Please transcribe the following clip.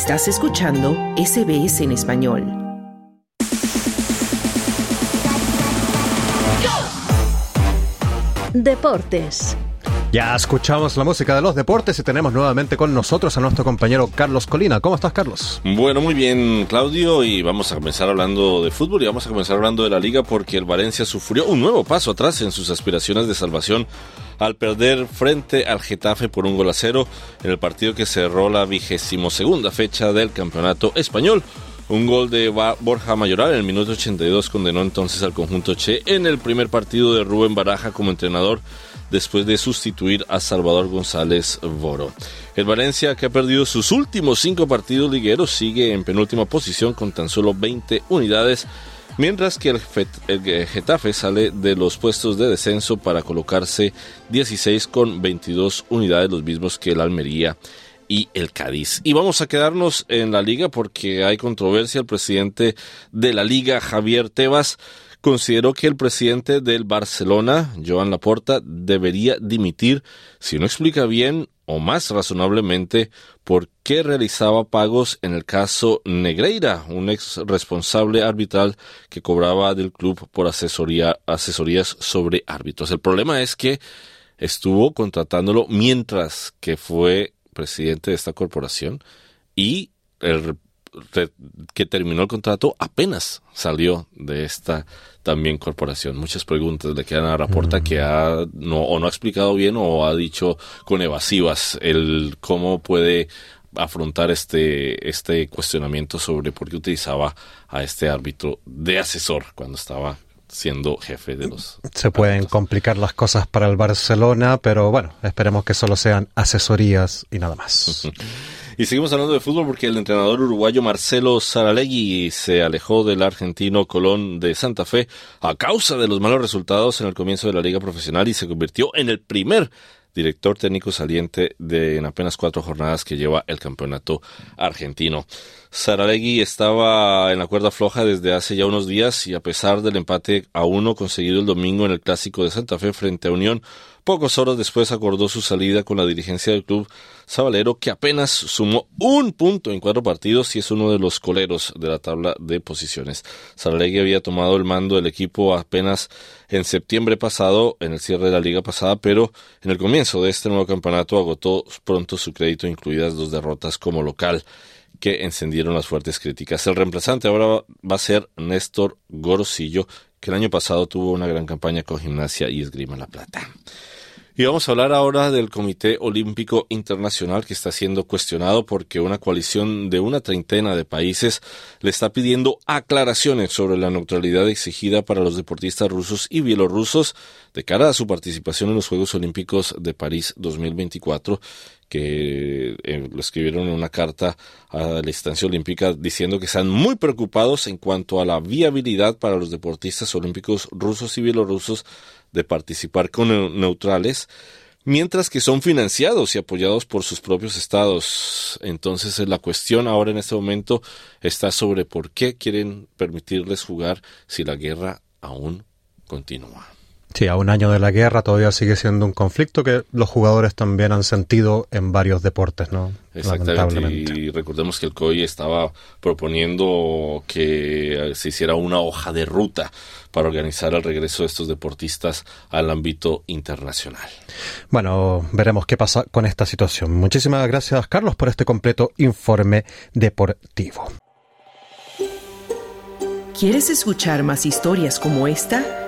Estás escuchando SBS en español. Deportes. Ya escuchamos la música de los deportes y tenemos nuevamente con nosotros a nuestro compañero Carlos Colina. ¿Cómo estás, Carlos? Bueno, muy bien, Claudio, y vamos a comenzar hablando de fútbol y vamos a comenzar hablando de la liga porque el Valencia sufrió un nuevo paso atrás en sus aspiraciones de salvación al perder frente al Getafe por un gol a cero en el partido que cerró la vigésimo segunda fecha del campeonato español. Un gol de Borja Mayoral en el minuto 82 condenó entonces al conjunto Che en el primer partido de Rubén Baraja como entrenador después de sustituir a Salvador González Boro. El Valencia, que ha perdido sus últimos cinco partidos ligueros, sigue en penúltima posición con tan solo 20 unidades, mientras que el, Getafe sale de los puestos de descenso para colocarse 16 con 22 unidades, los mismos que el Almería y el Cádiz. Y vamos a quedarnos en la liga porque hay controversia. El presidente de la liga, Javier Tebas, consideró que el presidente del Barcelona, Joan Laporta, debería dimitir si no explica bien o más razonablemente por qué realizaba pagos en el caso Negreira, un ex responsable arbitral que cobraba del club por asesoría, asesorías sobre árbitros. El problema es que estuvo contratándolo mientras que fue presidente de esta corporación y el que terminó el contrato apenas salió de esta también corporación. Muchas preguntas le quedan a Raporta que ha no, o no ha explicado bien o ha dicho con evasivas el cómo puede afrontar este, este cuestionamiento sobre por qué utilizaba a este árbitro de asesor cuando estaba siendo jefe de los. Se pueden complicar las cosas para el Barcelona, pero bueno, esperemos que solo sean asesorías y nada más. Y seguimos hablando de fútbol porque el entrenador uruguayo Marcelo Saralegui se alejó del argentino Colón de Santa Fe a causa de los malos resultados en el comienzo de la liga profesional y se convirtió en el primer director técnico saliente de en apenas cuatro jornadas que lleva el campeonato argentino. Saralegui estaba en la cuerda floja desde hace ya unos días y a pesar del empate a uno conseguido el domingo en el clásico de Santa Fe frente a Unión, Pocos horas después acordó su salida con la dirigencia del club Sabalero, que apenas sumó un punto en cuatro partidos y es uno de los coleros de la tabla de posiciones. Saralegui había tomado el mando del equipo apenas en septiembre pasado, en el cierre de la liga pasada, pero en el comienzo de este nuevo campeonato agotó pronto su crédito, incluidas dos derrotas como local que encendieron las fuertes críticas. El reemplazante ahora va a ser Néstor Gorosillo, que el año pasado tuvo una gran campaña con Gimnasia y Esgrima La Plata. Y vamos a hablar ahora del Comité Olímpico Internacional que está siendo cuestionado porque una coalición de una treintena de países le está pidiendo aclaraciones sobre la neutralidad exigida para los deportistas rusos y bielorrusos de cara a su participación en los Juegos Olímpicos de París 2024 que eh, lo escribieron en una carta a la instancia olímpica diciendo que están muy preocupados en cuanto a la viabilidad para los deportistas olímpicos rusos y bielorrusos de participar con neutrales, mientras que son financiados y apoyados por sus propios estados. Entonces la cuestión ahora en este momento está sobre por qué quieren permitirles jugar si la guerra aún continúa. Sí, a un año de la guerra todavía sigue siendo un conflicto que los jugadores también han sentido en varios deportes, ¿no? Exactamente. Y recordemos que el COI estaba proponiendo que se hiciera una hoja de ruta para organizar el regreso de estos deportistas al ámbito internacional. Bueno, veremos qué pasa con esta situación. Muchísimas gracias, Carlos, por este completo informe deportivo. ¿Quieres escuchar más historias como esta?